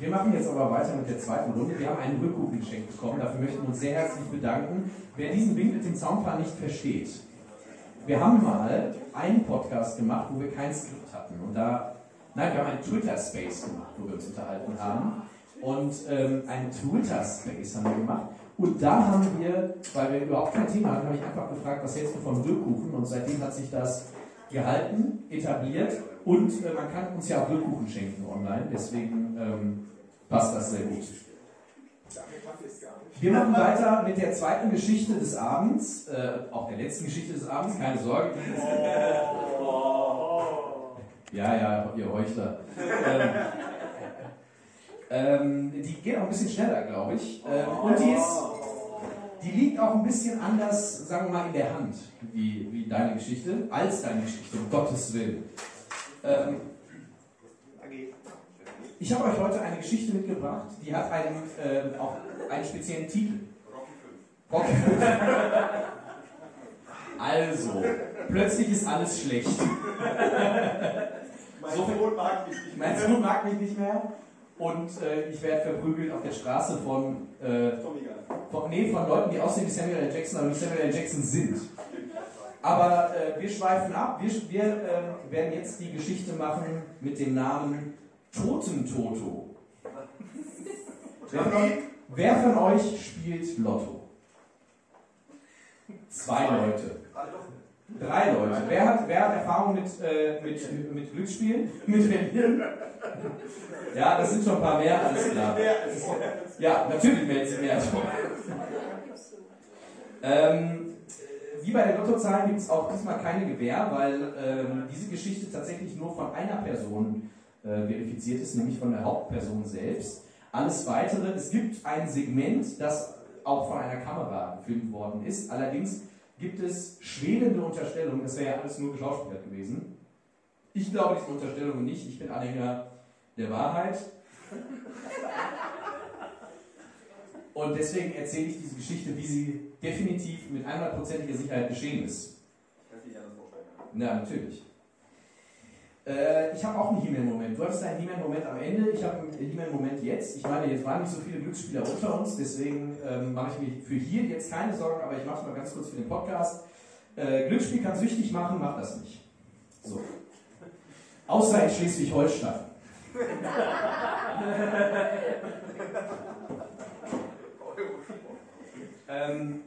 Wir machen jetzt aber weiter mit der zweiten Runde. Wir haben einen Rückruf geschenkt bekommen. Dafür möchten wir uns sehr herzlich bedanken. Wer diesen Wink mit dem Zaunplan nicht versteht, wir haben mal einen Podcast gemacht, wo wir kein Skript hatten. Und da, nein, wir haben einen Twitter-Space gemacht, wo wir uns unterhalten haben. Und ähm, einen Twitter-Space haben wir gemacht. Und da haben wir, weil wir überhaupt kein Thema hatten, habe ich einfach gefragt, was hältst du von Rührkuchen? Und seitdem hat sich das gehalten, etabliert und äh, man kann uns ja auch Rührkuchen schenken online, deswegen ähm, passt das sehr gut. Wir machen weiter mit der zweiten Geschichte des Abends, äh, auch der letzten Geschichte des Abends, keine Sorge. Ja, ja, ihr Heuchler. Ähm, ähm, die geht auch ein bisschen schneller, glaube ich. Ähm, und die ist, die liegt auch ein bisschen anders, sagen wir mal, in der Hand, wie, wie deine Geschichte, als deine Geschichte, um Gottes Willen. Ich habe euch heute eine Geschichte mitgebracht, die hat einen, äh, auch einen speziellen Titel. Rocky 5. Also, plötzlich ist alles schlecht. mein so, Sohn mag mich nicht mehr. Mein Sohn mag mich nicht mehr. Und äh, ich werde verprügelt auf der Straße von, äh, von, nee, von Leuten, die aussehen wie Samuel L. Jackson, aber nicht Samuel L. Jackson sind. Aber äh, wir schweifen ab. Wir, wir äh, werden jetzt die Geschichte machen mit dem Namen Totentoto. Wer von, wer von euch spielt Lotto? Zwei Leute. Drei Leute. Wer hat, wer hat Erfahrung mit, äh, mit, mit Glücksspielen? Mit Verlieren? Ja, das sind schon ein paar mehr, alles klar. Ja, natürlich mehr mehr. ähm, wie bei den Lottozahlen gibt es auch diesmal keine Gewähr, weil ähm, diese Geschichte tatsächlich nur von einer Person äh, verifiziert ist, nämlich von der Hauptperson selbst. Alles weitere, es gibt ein Segment, das auch von einer Kamera gefilmt worden ist. Allerdings gibt es schwelende Unterstellungen, das wäre ja alles nur geschauspielert gewesen. Ich glaube diesen Unterstellungen nicht, ich bin Anhänger der Wahrheit. Und deswegen erzähle ich diese Geschichte, wie sie definitiv mit 100%iger Sicherheit geschehen ist. Kannst du dich anders vorstellen? Ja, natürlich. Äh, ich habe auch einen He-Man-Moment. Du hattest einen He-Man-Moment am Ende, ich habe einen He-Man-Moment jetzt. Ich meine, jetzt waren nicht so viele Glücksspieler unter uns, deswegen ähm, mache ich mir für hier jetzt keine Sorgen, aber ich mache es mal ganz kurz für den Podcast. Äh, Glücksspiel kann süchtig machen, mach das nicht. So. Außer in Schleswig-Holstein. ähm,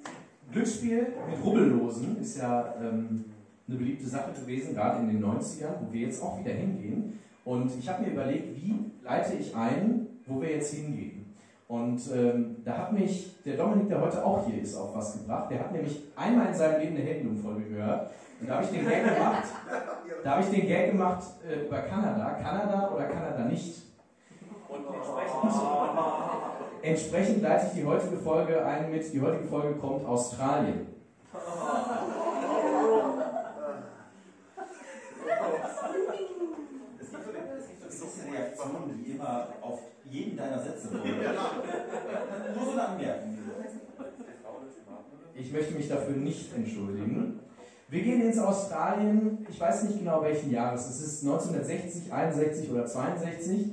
Glücksspiel mit Rubbellosen ist ja ähm, eine beliebte Sache gewesen, gerade in den 90ern, wo wir jetzt auch wieder hingehen. Und ich habe mir überlegt, wie leite ich ein, wo wir jetzt hingehen. Und ähm, da hat mich der Dominik, der heute auch hier ist, auf was gebracht. Der hat nämlich einmal in seinem Leben eine Heldenumfolge gehört. Und da habe ich den Gag gemacht, da ich den Gag gemacht äh, über Kanada. Kanada oder Kanada nicht. Und entsprechend, entsprechend leite ich die heutige Folge ein mit, die heutige Folge kommt Australien. Reaktionen, die immer auf jeden deiner Sätze folgen. Nur so eine Anmerkung. Ich möchte mich dafür nicht entschuldigen. Wir gehen ins Australien, ich weiß nicht genau welchen Jahres, es ist 1960, 61 oder 62.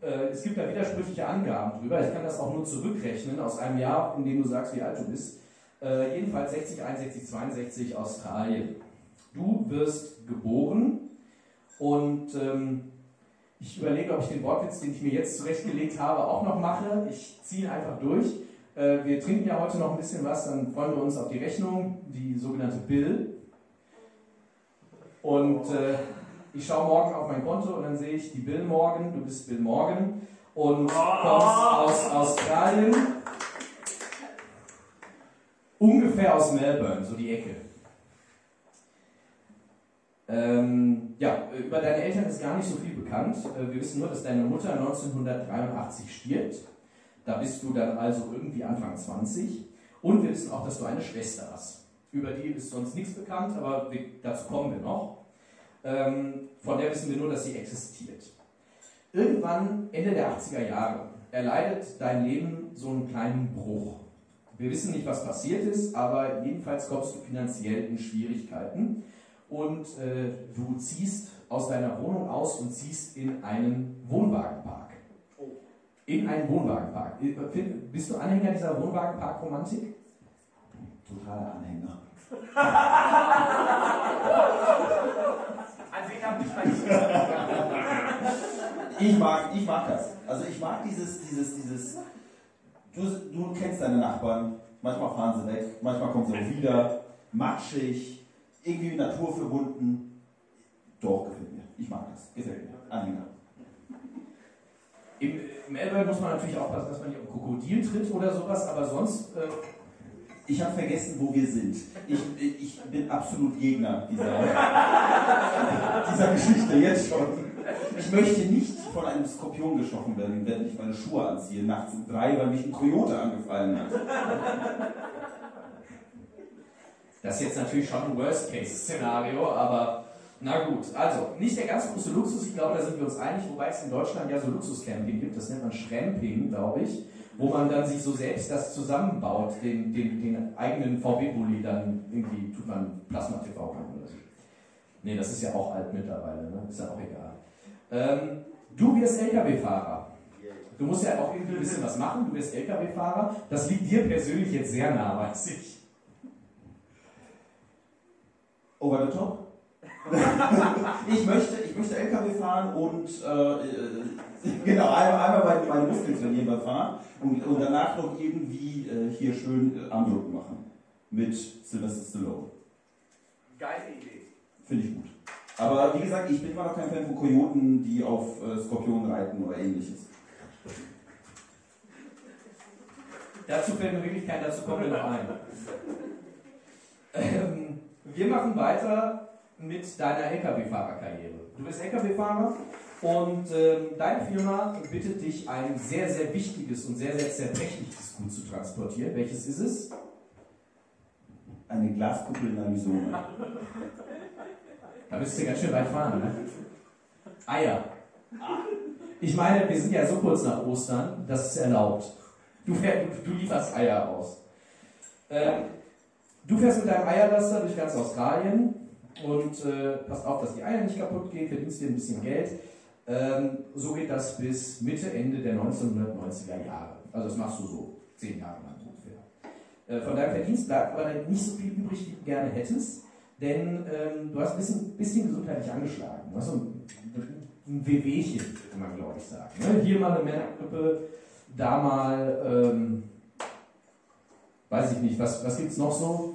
Äh, es gibt da widersprüchliche Angaben drüber. Ich kann das auch nur zurückrechnen aus einem Jahr, in dem du sagst, wie alt du bist. Äh, jedenfalls 60, 61, 62 Australien. Du wirst geboren und ähm, ich überlege, ob ich den Wortwitz, den ich mir jetzt zurechtgelegt habe, auch noch mache. Ich ziehe einfach durch. Äh, wir trinken ja heute noch ein bisschen was, dann freuen wir uns auf die Rechnung, die sogenannte Bill. Und äh, ich schaue morgen auf mein Konto und dann sehe ich die Bill Morgan, du bist Bill Morgan und kommst aus Australien, ungefähr aus Melbourne, so die Ecke. Ähm, ja, über deine Eltern ist gar nicht so viel bekannt. Äh, wir wissen nur, dass deine Mutter 1983 stirbt. Da bist du dann also irgendwie Anfang 20. Und wir wissen auch, dass du eine Schwester hast. Über die ist sonst nichts bekannt, aber wir, dazu kommen wir noch. Ähm, von der wissen wir nur, dass sie existiert. Irgendwann, Ende der 80er Jahre, erleidet dein Leben so einen kleinen Bruch. Wir wissen nicht, was passiert ist, aber jedenfalls kommst du finanziell in Schwierigkeiten und äh, du ziehst aus deiner Wohnung aus und ziehst in einen Wohnwagenpark. in einen Wohnwagenpark. Bist du Anhänger dieser Wohnwagenpark-Romantik? Totaler Anhänger. An wen habe ich ich mag, ich mag das. Also ich mag dieses, dieses, dieses. Du, du kennst deine Nachbarn. Manchmal fahren sie weg, manchmal kommen sie wieder. Matschig, irgendwie naturverbunden. Doch, gefällt mir. Ich mag das. Gefällt mir. Anhänger. Im, Im Elbe muss man natürlich aufpassen, dass man nicht auf Krokodil tritt oder sowas, aber sonst. Äh ich habe vergessen, wo wir sind. Ich, ich bin absolut Gegner dieser, dieser Geschichte, jetzt schon. Ich möchte nicht von einem Skorpion gestochen werden, wenn ich meine Schuhe anziehe, nachts um drei, weil mich ein Coyote angefallen hat. Das ist jetzt natürlich schon ein Worst-Case-Szenario, aber na gut. Also, nicht der ganz große Luxus, ich glaube, da sind wir uns einig, wobei es in Deutschland ja so Luxuscamping gibt, das nennt man Schramping, glaube ich wo man dann sich so selbst das zusammenbaut, den, den, den eigenen VW-Bully dann irgendwie tut man Plasma-TV rein oder so. Nee, das ist ja auch alt mittlerweile, ne? ist ja auch egal. Ähm, du wirst LKW-Fahrer. Du musst ja auch irgendwie ein bisschen was machen, du wirst LKW-Fahrer. Das liegt dir persönlich jetzt sehr nah, weiß ich. Over the top? ich, möchte, ich möchte LKW fahren und äh, genau, einmal, einmal meine, meine Muskeln trainieren beim Fahren und, und danach noch irgendwie äh, hier schön äh, Armdrücken machen. Mit Sylvester Stallone. Geile Idee. Finde ich gut. Aber wie gesagt, ich bin immer noch kein Fan von Kojoten, die auf äh, Skorpionen reiten oder ähnliches. Dazu fällt mir wirklich kein, dazu kommen wir noch ein. Ähm, wir machen weiter mit deiner Lkw-Fahrerkarriere. Du bist Lkw-Fahrer und ähm, deine Firma bittet dich, ein sehr, sehr wichtiges und sehr, sehr zerbrechliches Gut zu transportieren. Welches ist es? Eine Glaskuppel in Arizona. Da bist du ganz schön weit fahren, ne? Eier. Ich meine, wir sind ja so kurz nach Ostern, das ist erlaubt. Du, du lieferst Eier aus. Ähm, du fährst mit deinem Eierlaster durch ganz Australien und äh, passt auf, dass die Eier nicht kaputt gehen, verdienst dir ein bisschen Geld. Ähm, so geht das bis Mitte, Ende der 1990er Jahre. Also das machst du so zehn Jahre lang ungefähr. Äh, von deinem Verdienst bleibt aber nicht so viel übrig, wie du gerne hättest, denn ähm, du hast ein bisschen, bisschen gesundheitlich angeschlagen. Du hast so ein, ein Wehwehchen, kann man glaube ich sagen. Ne? Hier mal eine Männergrippe, da mal, ähm, weiß ich nicht, was, was gibt es noch so?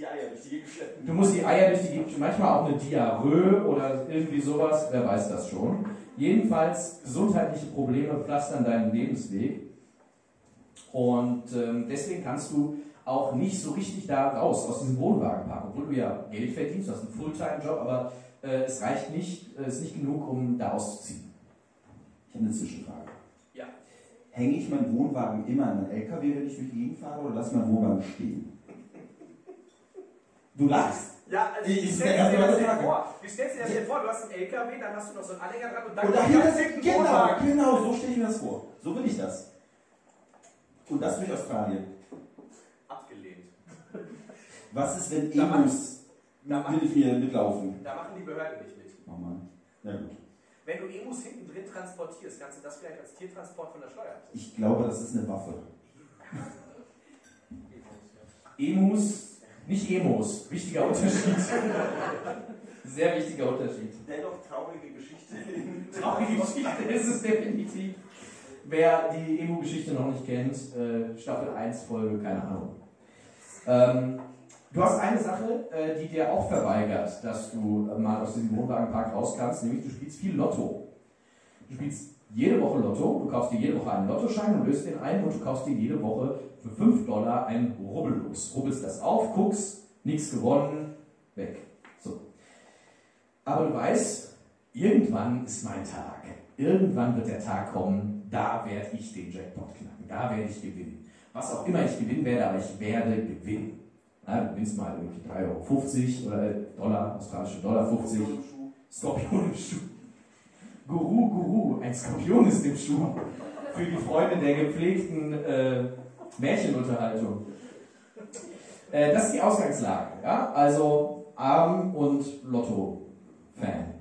die Eier durch die Gegend schleppen. Du musst die Eier durch die Gegend manchmal auch eine Diarrhoe oder irgendwie sowas, wer weiß das schon. Jedenfalls gesundheitliche Probleme pflastern deinen Lebensweg. Und ähm, deswegen kannst du auch nicht so richtig da raus aus diesem Wohnwagenpark, obwohl du ja Geld verdienst, du hast einen Fulltime-Job, aber äh, es reicht nicht, äh, ist nicht genug, um da auszuziehen. Ich habe eine Zwischenfrage. Hänge ich meinen Wohnwagen immer an einen LKW, wenn ich durch die Gegend fahre, oder lasse ich meinen Wohnwagen stehen? Du lachst. Ja, also ich, ich stell dir das jetzt vor. Wie stellst du dir das jetzt vor? Du hast einen LKW, dann hast du noch so einen Anhänger dran und dann und dahinter sind genau, genau, so stelle ich mir das vor. So will ich das. Und das durch Australien. Abgelehnt. Was ist, wenn Emus will ich mir mitlaufen? Da machen die Behörden nicht mit. Oh Mann. Na gut. Wenn du Emus hinten drin transportierst, kannst du das vielleicht als Tiertransport von der Steuer? Ich glaube, das ist eine Waffe. Emus nicht Emos, wichtiger Unterschied. Sehr wichtiger Unterschied. Dennoch traurige Geschichte. traurige Geschichte ist es definitiv. Wer die Emo-Geschichte noch nicht kennt, äh, Staffel 1, Folge, keine Ahnung. Ähm, du hast eine Sache, äh, die dir auch verweigert, dass du äh, mal aus diesem Wohnwagenpark raus kannst, nämlich du spielst viel Lotto. Du spielst jede Woche Lotto, du kaufst dir jede Woche einen Lottoschein und löst den ein und du kaufst dir jede Woche für 5 Dollar ein Rubbellos. Rubbelst das auf, guckst, nichts gewonnen, weg. So. Aber du weißt, irgendwann ist mein Tag. Irgendwann wird der Tag kommen, da werde ich den Jackpot knacken, da werde ich gewinnen. Was auch immer ich gewinnen werde, aber ich werde gewinnen. Na, du gewinnst mal irgendwie 3,50 Euro oder Dollar, australische Dollar 50. Skorpion im Schuh. Guru, Guru, ein Skorpion ist im Schuh. Für die Freunde der gepflegten äh, Märchenunterhaltung. Äh, das ist die Ausgangslage. Ja? Also Arm und Lotto-Fan.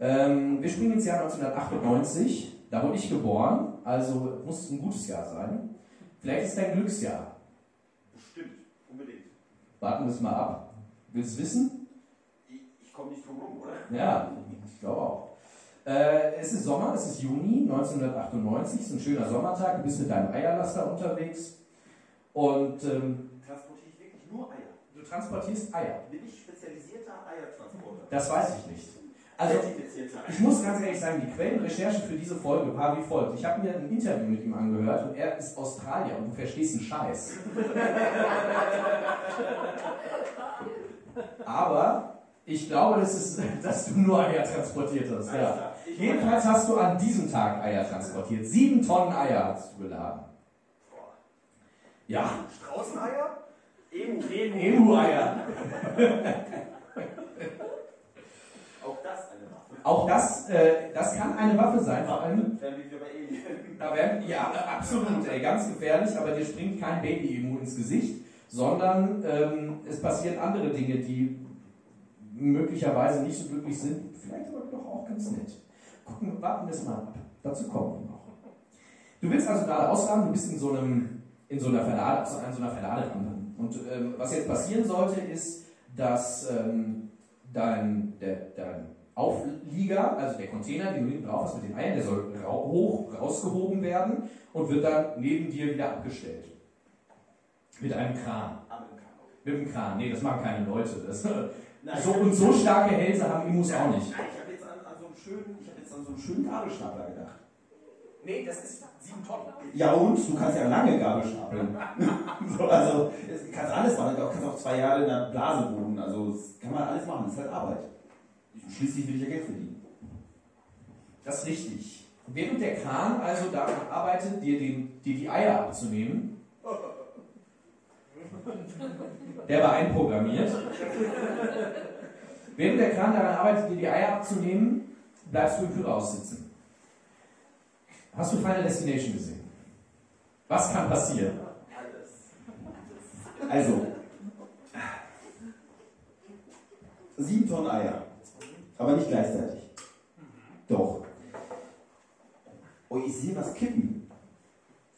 Ähm, wir springen ins Jahr 1998. Da wurde ich geboren, also muss es ein gutes Jahr sein. Vielleicht ist es dein Glücksjahr. Warten wir es mal ab. Willst du es wissen? Ich, ich komme nicht drum rum, oder? Ja, ich glaube auch. Äh, es ist Sommer, es ist Juni 1998, es ist ein schöner Sommertag, du bist mit deinem Eierlaster unterwegs und ähm, Transportiere ich wirklich nur Eier? du transportierst Eier. Bin ich spezialisierter Eiertransporter? Das weiß ich nicht. Also, ich muss ganz ehrlich sagen, die Quellenrecherche für diese Folge war wie folgt. Ich habe mir ein Interview mit ihm angehört und er ist Australier und du verstehst einen Scheiß. Aber ich glaube, das ist, dass du nur Eier transportiert hast. Ja. Jedenfalls hast du an diesem Tag Eier transportiert. Sieben Tonnen Eier hast du geladen. Ja, Straußeneier? Emu. Emu-Eier. Auch das eine Waffe. Auch das, äh, das kann eine Waffe sein, vor allem. Da werden, ja, absolut, ey, ganz gefährlich, aber dir springt kein Baby-Emu ins Gesicht, sondern ähm, es passieren andere Dinge, die möglicherweise nicht so glücklich sind, vielleicht aber doch auch ganz nett. Gucken, warten wir es mal ab. Dazu kommen wir noch. Du willst also gerade ausrahmen, du bist in so einem, in so einer Verlade, also an so einer Verladerampe. Und ähm, was jetzt passieren sollte, ist, dass ähm, dein, der, dein Auflieger, also der Container, den du hinten drauf hast mit den Eiern, der soll hoch rausgehoben werden und wird dann neben dir wieder abgestellt. Mit einem Kran. Amerikaner. Mit einem Kran. Nee, das machen keine Leute. Das, Nein, so, und so starke Hälse haben Emus auch nicht. Nein, ich habe jetzt an, an so einen schönen, ich habe jetzt an so einen schönen Gabelstapler gedacht. Nee, das ist sieben Tonnen. Ja und? Du kannst ja lange Gabel stapeln. so, also, du kannst alles machen. Du kannst auch zwei Jahre in der Blase wohnen. Also, das kann man alles machen. Das ist halt Arbeit. Schließlich will ich ja Geld verdienen. Das ist richtig. Während der Kran also daran arbeitet, dir, den, dir die Eier abzunehmen, der war einprogrammiert. Während der Kran daran arbeitet, dir die Eier abzunehmen, bleibst du im Führerhaus sitzen. Hast du Final Destination gesehen? Was kann passieren? Also, sieben Tonnen Eier. Aber nicht gleichzeitig. Doch. Oh, ich sehe was kippen.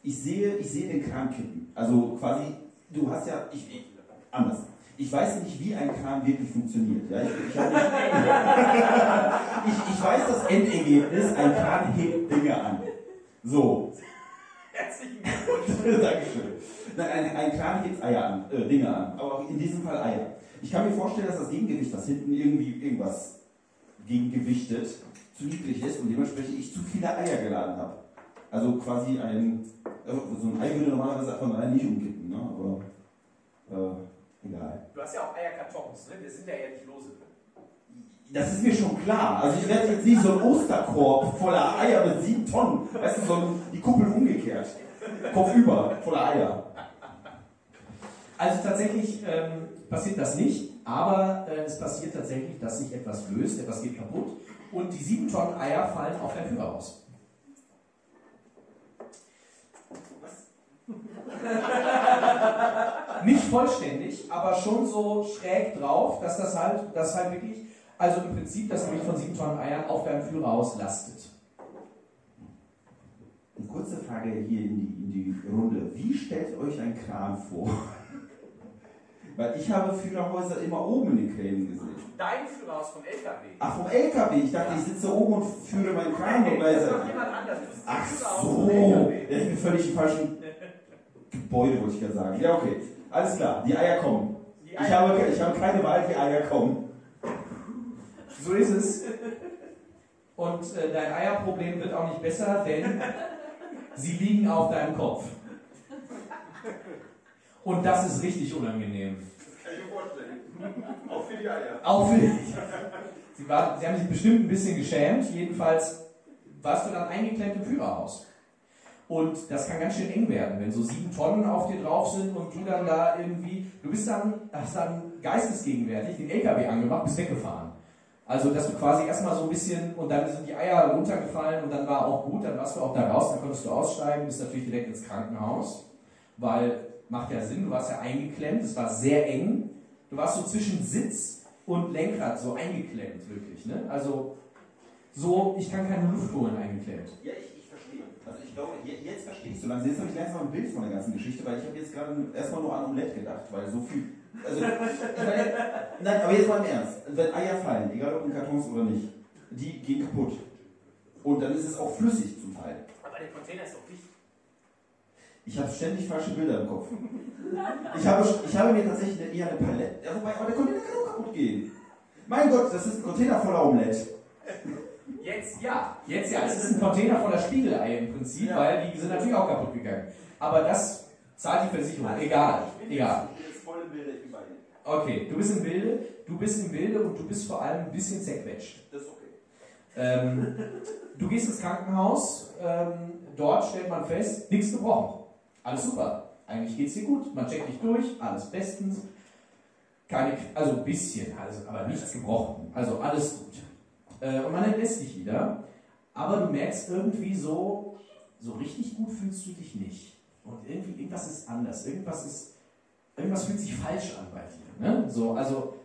Ich sehe, ich sehe den Kran kippen. Also quasi, du hast ja, ich, ich, anders. Ich weiß nicht, wie ein Kran wirklich funktioniert. Ja? Ich, ich, nicht, ich, weiß das Endergebnis, ein Kran hebt Dinge an. So, Herzlichen Glückwunsch. Dankeschön. Nein, ein, ein Kran hebt Eier an, äh, Dinge an, aber in diesem Fall Eier. Ich kann mir vorstellen, dass das Gegengewicht, das hinten irgendwie irgendwas gegengewichtet, zu niedrig ist und dementsprechend ich zu viele Eier geladen habe. Also quasi ein, also so ein Ei würde normalerweise von allein nicht umkippen, ne? aber äh, egal. Du hast ja auch Eierkartons, ne? Wir sind ja ja nicht lose. Das ist mir schon klar. Also ich werde jetzt nicht so ein Osterkorb voller Eier mit sieben Tonnen, weißt du, so ein, die Kuppel umgekehrt. Kopf über, voller Eier. Also tatsächlich ähm, passiert das nicht, aber äh, es passiert tatsächlich, dass sich etwas löst, etwas geht kaputt und die sieben Tonnen Eier fallen auf dein Führerhaus. Nicht vollständig, aber schon so schräg drauf, dass das halt, das halt wirklich, also im Prinzip das Gewicht von sieben Tonnen Eiern auf deinem Führerhaus lastet. Eine kurze Frage hier in die, in die Runde. Wie stellt euch ein Kran vor? Weil ich habe Führerhäuser immer oben in den Kränen gesehen. Dein Führerhaus vom LKW. Ach, vom LKW. Ich dachte, ich sitze oben und führe meinen Kran Nee, das ist doch jemand anders. Ach so. Ja, ich bin völlig im falschen Gebäude, wollte ich ja sagen. Ja, okay. Alles klar. Die Eier kommen. Die Ich Eier- habe, ich habe keine Wahl, die Eier kommen. So ist es. Und äh, dein Eierproblem wird auch nicht besser, denn sie liegen auf deinem Kopf. Und das ist richtig unangenehm. Kann ich mir vorstellen. Auch für die Eier. Auch für dich. Sie, war, sie haben sich bestimmt ein bisschen geschämt. Jedenfalls warst du dann eingeklemmt im Führerhaus. Und das kann ganz schön eng werden, wenn so sieben Tonnen auf dir drauf sind und du dann da irgendwie, du bist dann, hast dann geistesgegenwärtig den LKW angemacht, bist weggefahren. Also, dass du quasi erstmal so ein bisschen, und dann sind die Eier runtergefallen und dann war auch gut, dann warst du auch da raus, dann konntest du aussteigen, bist natürlich direkt ins Krankenhaus, weil, macht ja Sinn, du warst ja eingeklemmt, es war sehr eng, du warst so zwischen Sitz und Lenkrad so eingeklemmt, wirklich, ne? Also, so, ich kann keine Luft holen, eingeklemmt. Ja, ich, ich Also ich glaube, je- jetzt verstehe ich so langsam. Jetzt habe ich langsam ein Bild von der ganzen Geschichte, weil ich habe jetzt gerade erstmal nur an Omelette gedacht, weil so viel. Also, meine, nein, aber jetzt mal im Ernst. Wenn Eier fallen, egal ob in Kartons oder nicht, die gehen kaputt. Und dann ist es auch flüssig zum Teil. Aber der Container ist doch. Ich habe ständig falsche Bilder im Kopf. Ich habe, ich habe mir tatsächlich eher eine Palette. Ja, wobei, aber der Container kann auch kaputt gehen. Mein Gott, das ist ein Container voller Omelette. Jetzt ja, jetzt ja. Es ist ein Container voller Spiegeleier im Prinzip, Ja. weil die sind natürlich auch kaputt gegangen. Aber das zahlt die Versicherung. Egal, egal. Bin jetzt voll im Bilde, ich bin bei dir. Okay, du bist im Bilde, du bist im Bilde und du bist vor allem ein bisschen zerquetscht. Das ist okay. Ähm, du gehst ins Krankenhaus, ähm, dort stellt man fest, nichts gebrochen. Alles super. Eigentlich geht's dir gut. Man checkt dich durch, alles bestens. Keine, also ein bisschen, also, aber nichts gebrochen. Also alles gut. Äh, und man entlässt dich wieder. Aber du merkst irgendwie so, so richtig gut fühlst du dich nicht. Und irgendwie, irgendwas ist anders. Irgendwas ist, irgendwas fühlt sich falsch an bei dir. Ne? So, also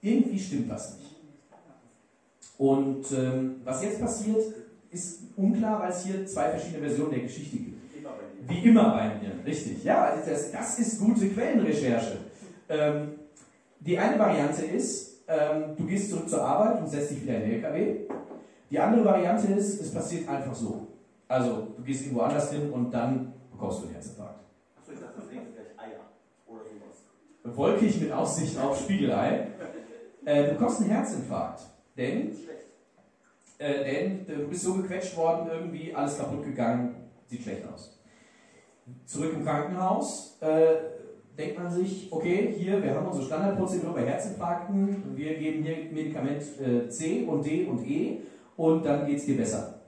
irgendwie stimmt was nicht. Und ähm, was jetzt passiert, ist unklar, weil es hier zwei verschiedene Versionen der Geschichte gibt. Wie immer bei mir, richtig. Ja, das, das ist gute Quellenrecherche. Ähm, die eine Variante ist, ähm, du gehst zurück zur Arbeit und setzt dich wieder in den LKW. Die andere Variante ist, es passiert einfach so. Also, du gehst irgendwo anders hin und dann bekommst du einen Herzinfarkt. Achso, ich dachte, das nächste gleich Eier. Oder sowas. Wolkig mit Aussicht auf Spiegelei. Äh, du bekommst einen Herzinfarkt. Denn. Äh, denn du bist so gequetscht worden, irgendwie alles kaputt gegangen, sieht schlecht aus. Zurück im Krankenhaus äh, denkt man sich, okay, hier, wir haben unsere Standardprozedur bei Herzinfarkten, wir geben hier Medikament äh, C und D und E und dann geht es dir besser.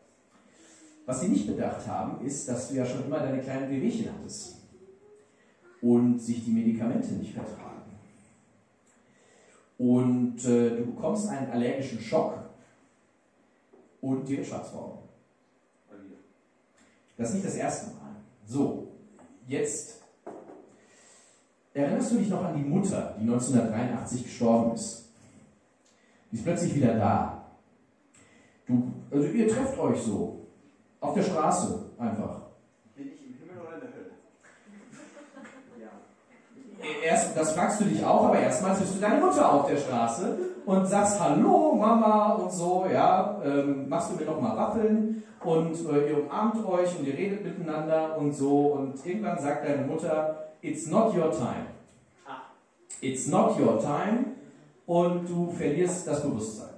Was sie nicht bedacht haben, ist, dass du ja schon immer deine kleinen Wehwehchen hattest und sich die Medikamente nicht vertragen. Und äh, du bekommst einen allergischen Schock und dir wird schwarz vor Augen. Das ist nicht das erste Mal. So, jetzt erinnerst du dich noch an die Mutter, die 1983 gestorben ist. Die ist plötzlich wieder da. Du, also ihr trefft euch so. Auf der Straße einfach. Bin ich im Himmel oder in der Hölle? Ja. Erst, das fragst du dich auch, aber erstmal triffst du deine Mutter auf der Straße und sagst Hallo Mama und so, ja, ähm, machst du mir noch mal Waffeln und äh, ihr umarmt euch und ihr redet miteinander und so und irgendwann sagt deine Mutter, it's not your time. Ah. It's not your time und du verlierst das Bewusstsein.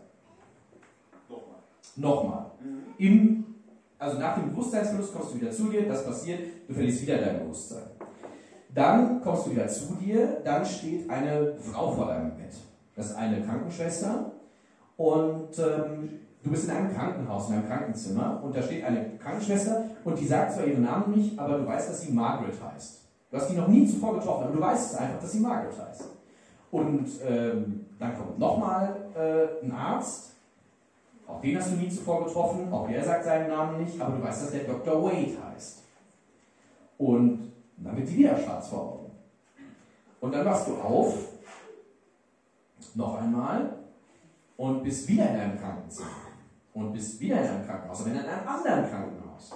Nochmal. Nochmal. Mhm. Im, also nach dem Bewusstseinsverlust kommst du wieder zu dir, das passiert, du verlierst wieder dein Bewusstsein. Dann kommst du wieder zu dir, dann steht eine Frau vor deinem Bett. Das ist eine Krankenschwester und ähm, du bist in einem Krankenhaus, in einem Krankenzimmer und da steht eine Krankenschwester und die sagt zwar ihren Namen nicht, aber du weißt, dass sie Margaret heißt. Du hast die noch nie zuvor getroffen, aber du weißt es einfach, dass sie Margaret heißt. Und ähm, dann kommt nochmal äh, ein Arzt, auch den hast du nie zuvor getroffen, auch der sagt seinen Namen nicht, aber du weißt, dass der Dr. Wade heißt. Und dann wird die wieder schwarz vor Augen. Und dann wachst du auf, noch einmal, und bist wieder in einem Krankenzimmer. Und bist wieder in einem Krankenhaus, aber in einem anderen Krankenhaus.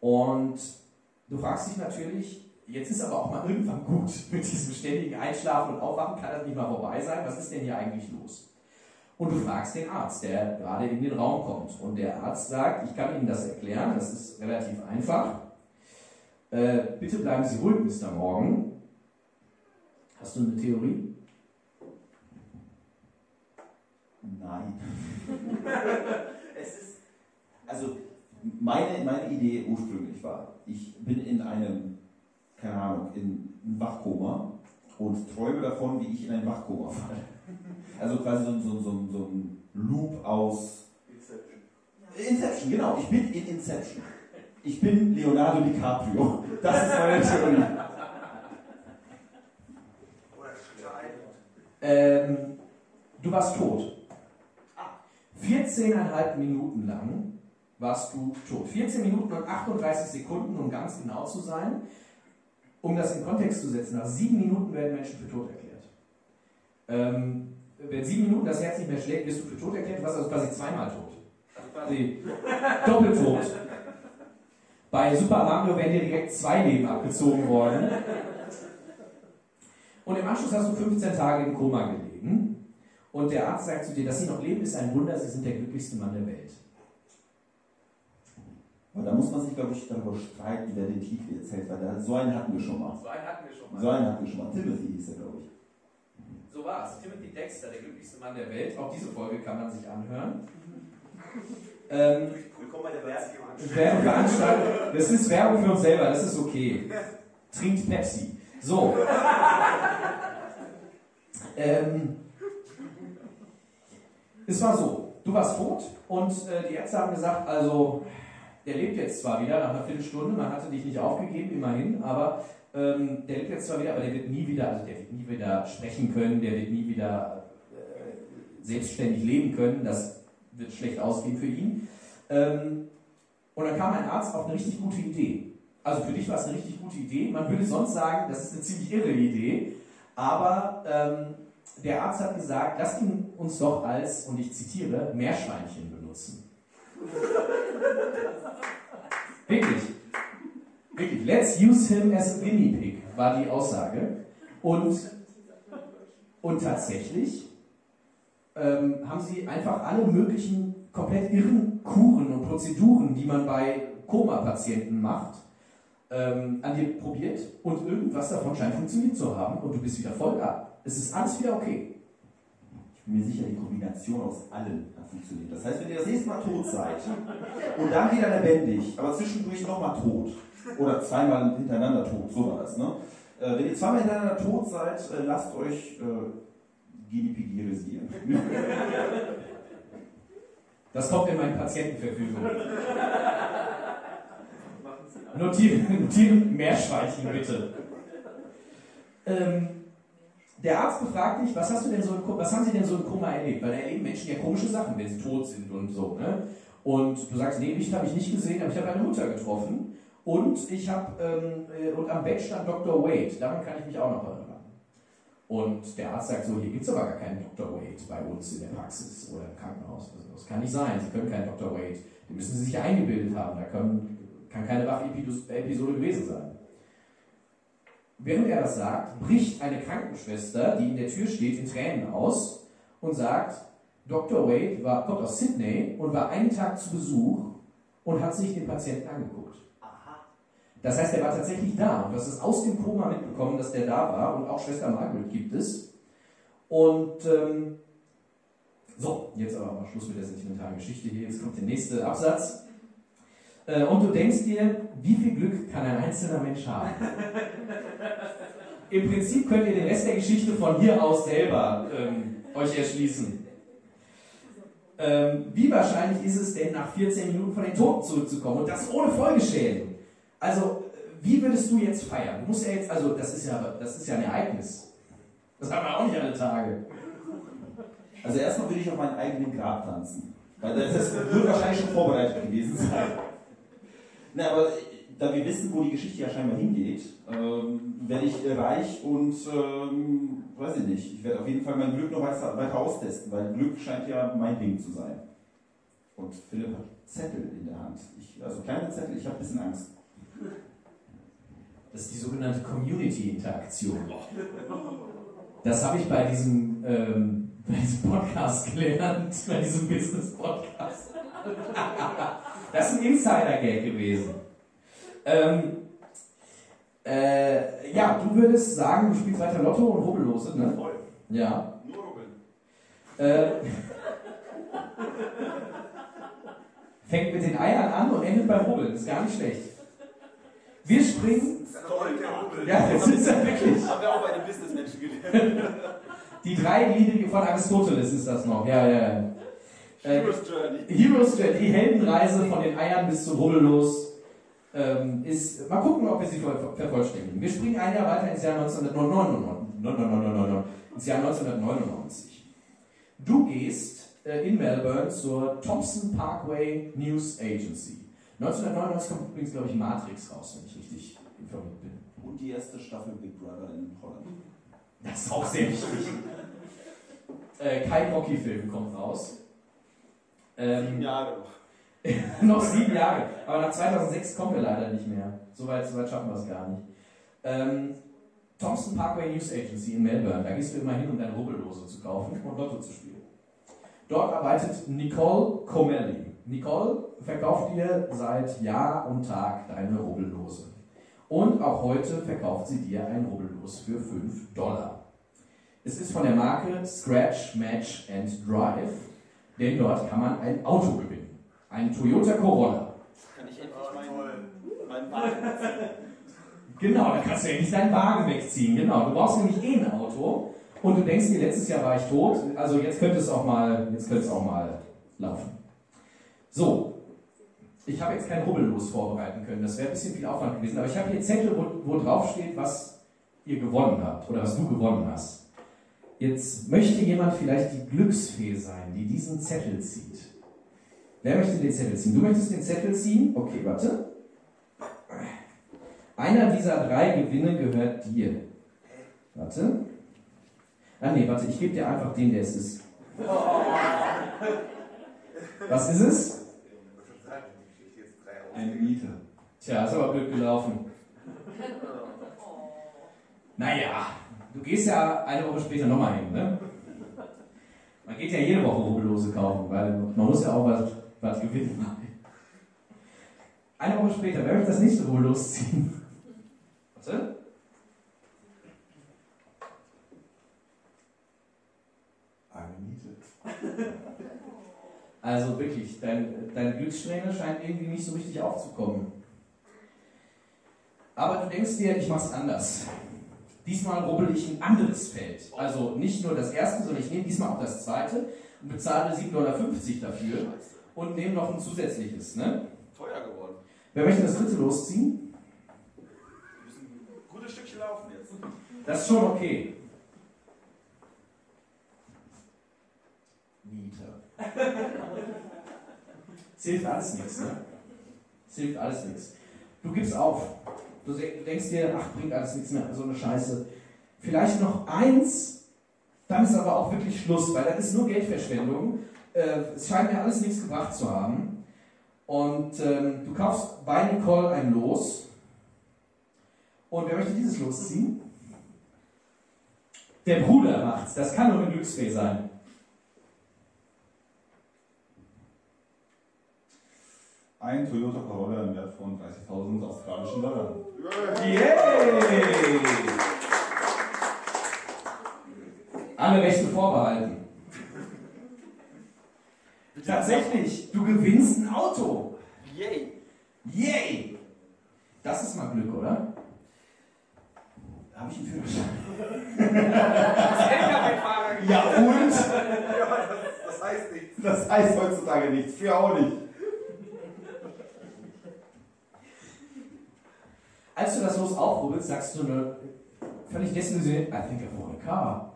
Und du fragst dich natürlich, jetzt ist aber auch mal irgendwann gut mit diesem ständigen Einschlafen und Aufwachen, kann das nicht mal vorbei sein? Was ist denn hier eigentlich los? Und du fragst den Arzt, der gerade in den Raum kommt. Und der Arzt sagt, ich kann Ihnen das erklären, das ist relativ einfach. Äh, bitte bleiben Sie ruhig, Mr. Morgan. Hast du eine Theorie? Nein. es ist. Also, meine, meine Idee ursprünglich war, ich bin in einem, keine Ahnung, in einem Wachkoma und träume davon, wie ich in ein Wachkoma falle. Also quasi so, so, so, so ein Loop aus. Inception, genau. Ich bin in Inception. Ich bin Leonardo DiCaprio. Das ist meine Theorie. Oder. Ähm, du warst tot. 14,5 Minuten lang warst du tot. 14 Minuten und 38 Sekunden, um ganz genau zu sein. Um das in Kontext zu setzen, nach sieben Minuten werden Menschen für tot erklärt. Ähm, wenn sieben Minuten das Herz nicht mehr schlägt, wirst du für tot erklärt, du warst also quasi zweimal tot. Quasi doppelt tot. Bei Super Mario wären dir direkt zwei Leben abgezogen worden. Und im Anschluss hast du 15 Tage im Koma gelegen. Und der Arzt sagt zu dir, dass Sie noch leben, ist ein Wunder, Sie sind der glücklichste Mann der Welt. Aber da muss man sich, glaube ich, darüber streiten, wer den Titel jetzt hält, weil da, so einen hatten wir schon mal. So einen hatten wir schon mal. So einen hatten wir schon mal. Timothy hieß er, glaube ich. So war es. Timothy Dexter, der glücklichste Mann der Welt. Auch diese Folge kann man sich anhören. Ähm, Willkommen bei der. Werbung veranstalten. Das ist Werbung für uns selber, das ist okay. Trinkt Pepsi. So. Ähm, es war so, du warst tot und äh, die Ärzte haben gesagt, also der lebt jetzt zwar wieder nach einer Viertelstunde, man hatte dich nicht aufgegeben, immerhin, aber ähm, der lebt jetzt zwar wieder, aber der wird nie wieder, also der wird nie wieder sprechen können, der wird nie wieder äh, selbstständig leben können, das wird schlecht ausgehen für ihn. Ähm, und dann kam ein Arzt auf eine richtig gute Idee. Also für dich war es eine richtig gute Idee. Man würde sonst sagen, das ist eine ziemlich irre Idee. Aber ähm, der Arzt hat gesagt, lasst ihn uns doch als, und ich zitiere, Meerschweinchen benutzen. Wirklich. Wirklich. Let's use him as a guinea pig, war die Aussage. Und, und tatsächlich ähm, haben sie einfach alle möglichen komplett irren Kuren und Prozeduren, die man bei Koma-Patienten macht, ähm, an dir probiert und irgendwas davon scheint funktioniert zu haben und du bist wieder voll da. Es ist alles wieder okay. Ich bin mir sicher, die Kombination aus allem hat funktioniert. Das heißt, wenn ihr das nächste Mal tot seid und dann wieder lebendig, aber zwischendurch nochmal tot oder zweimal hintereinander tot, so war das, ne? Äh, wenn ihr zweimal hintereinander tot seid, äh, lasst euch äh, genipigirisieren. Das kommt in meine Patientenverfügung. Notieren, notieren Meerschweinchen bitte. Ähm, der Arzt befragt dich, was hast du denn so was haben sie denn so im Koma erlebt? Weil da erleben Menschen ja komische Sachen, wenn sie tot sind und so. Ne? Und du sagst, nee, Licht habe ich nicht gesehen, aber ich habe eine Mutter getroffen. Und ich habe ähm, äh, und am Bett stand Dr. Wade. Daran kann ich mich auch noch erinnern. Und der Arzt sagt so, hier gibt es aber gar keinen Dr. Wade bei uns in der Praxis oder im Krankenhaus. Das kann nicht sein, Sie können keinen Dr. Wade. Den müssen Sie sich eingebildet haben. Da können, kann keine Wachepisode gewesen sein. Während er das sagt, bricht eine Krankenschwester, die in der Tür steht, in Tränen aus und sagt, Dr. Wade war, kommt aus Sydney und war einen Tag zu Besuch und hat sich den Patienten angeguckt. Das heißt, er war tatsächlich da und du hast es aus dem Koma mitbekommen, dass der da war und auch Schwester Margaret gibt es. Und ähm, so, jetzt aber mal Schluss mit der sentimentalen Geschichte hier. Jetzt kommt der nächste Absatz. Äh, und du denkst dir, wie viel Glück kann ein einzelner Mensch haben? Im Prinzip könnt ihr den Rest der Geschichte von hier aus selber ähm, euch erschließen. Ähm, wie wahrscheinlich ist es denn, nach 14 Minuten von den Toten zurückzukommen und das ohne Folgeschäden? Also, wie würdest du jetzt feiern? Du musst ja jetzt, also das ist ja, das ist ja ein Ereignis. Das haben wir auch nicht alle Tage. Also erstmal würde ich auf meinen eigenen Grab tanzen. Weil das wird wahrscheinlich schon vorbereitet gewesen sein. Na, aber da wir wissen, wo die Geschichte ja scheinbar hingeht, ähm, werde ich reich und ähm, weiß ich nicht. Ich werde auf jeden Fall mein Glück noch weiter, weiter austesten, weil Glück scheint ja mein Ding zu sein. Und Philipp hat Zettel in der Hand. Ich, also kleine Zettel, ich habe ein bisschen Angst. Das ist die sogenannte Community-Interaktion. Das habe ich bei diesem, ähm, bei diesem Podcast gelernt, bei diesem Business-Podcast. das ist ein Insider-Gag gewesen. Ähm, äh, ja, du würdest sagen, du spielst weiter Lotto und Rubbellose, ne? Voll. Ja. Nur rubbeln. Äh, fängt mit den Eiern an und endet beim Rubbeln. Ist gar nicht schlecht. Wir springen. Toll, der Rubbel. Ja, das ist ja wirklich. Haben wir auch bei den Businessmenschen gelernt. Die dreigliedrige von Aristoteles ist das noch. Ja, ja, ja. Äh, Heroes Journey. Heroes Journey, die Heldenreise von den Eiern bis zum Rubbellos ähm, ist. Mal gucken, ob wir sie ver vervollständigen. Wir springen ein Jahr weiter ins Jahr 1999. Ins Jahr 1999. Du gehst äh, in Melbourne zur Thompson Parkway News Agency. 1999 kommt übrigens, glaube ich, Matrix raus, wenn ich richtig informiert bin. Und die erste Staffel Big Brother in Holland. Das ist auch sehr wichtig. äh, kein Rocky-Film kommt raus. Sieben Ähm, Jahre noch. noch sieben Jahre. Aber nach 2006 kommen wir leider nicht mehr. Soweit so weit schaffen wir es gar nicht. Ähm, Thompson Parkway News Agency in Melbourne. Da gehst du immer hin, um deine Rubbellose zu kaufen und Lotto zu spielen. Dort arbeitet Nicole Comelli. Nicole verkauft dir seit Jahr und Tag deine Rubbellose. Und auch heute verkauft sie dir ein Rubbellos für 5 Dollar. Es ist von der Marke Scratch, Match and Drive, denn dort kann man ein Auto gewinnen. Ein Toyota Corolla. Kann ich endlich meinen, meinen Wagen ziehen? Genau, da kannst du endlich deinen Wagen wegziehen. Genau, du brauchst nämlich eh ein Auto und du denkst dir, letztes Jahr war ich tot, also jetzt könnte es auch mal, jetzt könnte es auch mal laufen. So, ich habe jetzt kein Rubbellos vorbereiten können, das wäre ein bisschen viel Aufwand gewesen, aber ich habe hier Zettel, wo, wo drauf steht, was ihr gewonnen habt oder was du gewonnen hast. Jetzt möchte jemand vielleicht die Glücksfee sein, die diesen Zettel zieht. Wer möchte den Zettel ziehen? Du möchtest den Zettel ziehen? Okay, warte. Einer dieser drei Gewinne gehört dir. Warte. Ah nee, warte, ich gebe dir einfach den, der es ist. Was ist es? Eine Miete. Tja, ist aber blöd gelaufen. Naja, du gehst ja eine Woche später nochmal hin, ne? Man geht ja jede Woche Rubbellose kaufen, weil man muss ja auch was, was gewinnen. Eine Woche später, wer möchte das nächste Rubbellos ziehen? Warte. Eine Miete. Also wirklich, dein, deine Glückssträhne scheint irgendwie nicht so richtig aufzukommen. Aber du denkst dir, ich mach's anders. Diesmal rubbel ich ein anderes Feld. Also nicht nur das erste, sondern ich nehme diesmal auch das zweite und bezahle 7,50 Dollar dafür und nehme noch ein zusätzliches. Ne? Teuer geworden. Wer möchte das dritte losziehen? Wir müssen ein gutes Stückchen laufen jetzt. Das ist schon okay. Miete. Es hilft alles nichts, ne? Es hilft alles nichts. Du gibst auf. Du denkst dir, ach, bringt alles nichts mehr, so eine Scheiße. Vielleicht noch eins, dann ist aber auch wirklich Schluss, weil das ist nur Geldverschwendung. Äh, es scheint mir alles nichts gebracht zu haben. Und ähm, du kaufst bei Nicole ein Los. Und wer möchte dieses Los ziehen? Der Bruder macht's. Das kann nur eine Glücksfee sein. Ein Toyota Corolla im Wert von 30.000 australischen Dollar. Yay! Alle Rechte vorbehalten. Tatsächlich, du gewinnst ein Auto. Yay! Yay! Das ist mal Glück, oder? Habe ich einen Führerschein? LKW-Fahrer. Ja und? Ja, das, heißt nichts. Das heißt heutzutage nichts. Früher auch nicht. Als du das Los aufrubbelst, sagst du nur völlig desillusioniert, I think I won a car.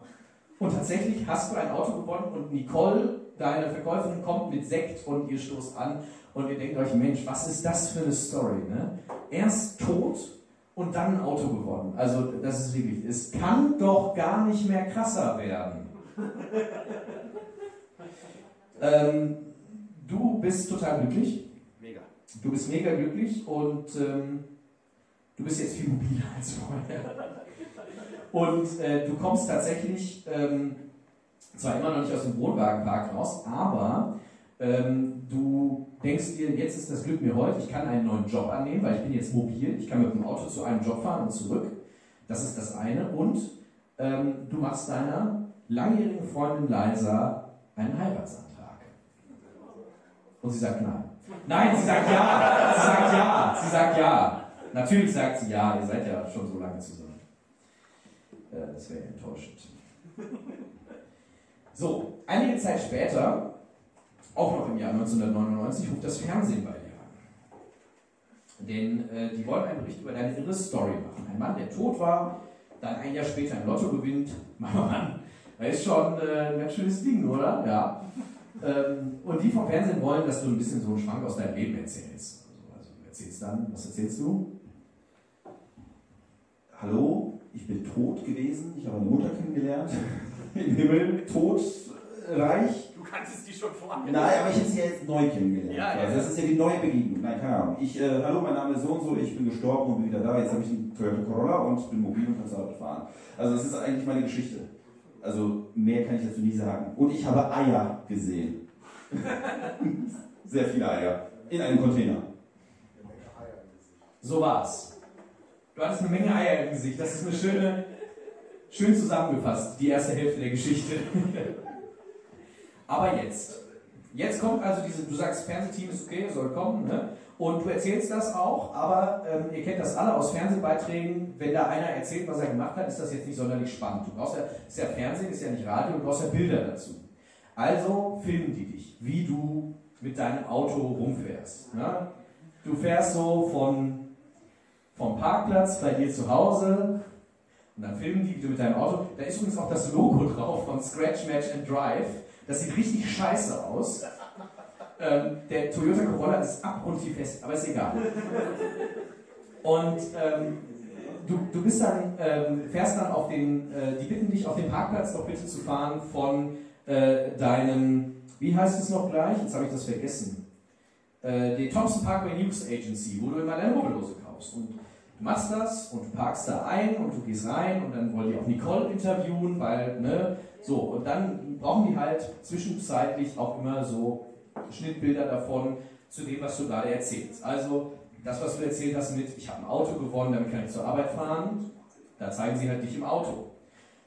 Und tatsächlich hast du ein Auto gewonnen und Nicole, deine Verkäuferin, kommt mit Sekt und ihr stoßt an und ihr denkt euch, Mensch, was ist das für eine Story, ne? Erst tot und dann ein Auto gewonnen. Also das ist wirklich, es kann doch gar nicht mehr krasser werden. ähm, du bist total glücklich. Mega. Du bist mega glücklich und ähm, du bist jetzt viel mobiler als vorher. Und äh, du kommst tatsächlich ähm, zwar immer noch nicht aus dem Wohnwagenpark raus, aber ähm, du denkst dir, jetzt ist das Glück mir heute, ich kann einen neuen Job annehmen, weil ich bin jetzt mobil, ich kann mit dem Auto zu einem Job fahren und zurück. Das ist das eine. Und ähm, du machst deiner langjährigen Freundin Liza einen Heiratsantrag. Und sie sagt nein. Nein, sie sagt ja. Sie sagt ja. Sie sagt ja. Natürlich sagt sie ja, ihr seid ja schon so lange zusammen. Äh, das wäre enttäuschend. So, einige Zeit später, auch noch im Jahr 1999, ruft das Fernsehen bei dir an. Denn äh, die wollen einen Bericht über deine irre Story machen. Ein Mann, der tot war, dann ein Jahr später ein Lotto gewinnt. Mann, Mann, das ist schon äh, ein ganz schönes Ding, oder? Ja. Ähm, und die vom Fernsehen wollen, dass du ein bisschen so einen Schwank aus deinem Leben erzählst. Also, also du erzählst dann, was erzählst du? Hallo, ich bin tot gewesen. Ich habe meine Mutter kennengelernt. Im Himmel, tot, reich. Du kanntest die schon vorher. Nein, aber ich habe sie ja jetzt neu kennengelernt. Ja, ja, also das ist ja die neue Begegnung. Nein, keine Ahnung. Ich, äh, hallo, mein Name ist so und so, ich bin gestorben und bin wieder da. Jetzt habe ich einen Toyota Corolla und bin mobil und kann Fahrrad fahren. Also das ist eigentlich meine Geschichte. Also mehr kann ich dazu nie sagen. Und ich habe Eier gesehen. Sehr viele Eier. In einem Container. So war's. Du hattest eine Menge Eier im Gesicht. Das ist eine schöne, schön zusammengefasst, die erste Hälfte der Geschichte. Aber jetzt. Jetzt kommt also diese, du sagst, Fernsehteam ist okay, soll kommen, ne? Und du erzählst das auch, aber ähm, ihr kennt das alle aus Fernsehbeiträgen, wenn da einer erzählt, was er gemacht hat, ist das jetzt nicht sonderlich spannend. Du brauchst ja, ist ja Fernsehen, ist ja nicht Radio, du brauchst ja Bilder dazu. Also filmen die dich, wie du mit deinem Auto rumfährst. Ne? Du fährst so von, vom Parkplatz bei dir zu Hause und dann filmen die, wie du mit deinem Auto. Da ist übrigens auch das Logo drauf von Scratch, Match and Drive. Das sieht richtig scheiße aus. Ähm, der Toyota Corolla ist abgrundtief fest, aber ist egal. Und ähm, du, du bist dann, ähm, fährst dann auf den, äh, die bitten dich auf den Parkplatz doch bitte zu fahren von äh, deinem, wie heißt es noch gleich? Jetzt habe ich das vergessen. Äh, die Thompson Parkway News Agency, wo du immer deine Rubbellose kaufst. Und machst das und parkst da ein und du gehst rein und dann wollen die auch Nicole interviewen, weil, ne, so, und dann brauchen die halt zwischenzeitlich auch immer so Schnittbilder davon zu dem, was du gerade erzählst. Also, das, was du erzählt hast mit, ich habe ein Auto gewonnen, damit kann ich zur Arbeit fahren, da zeigen sie halt dich im Auto.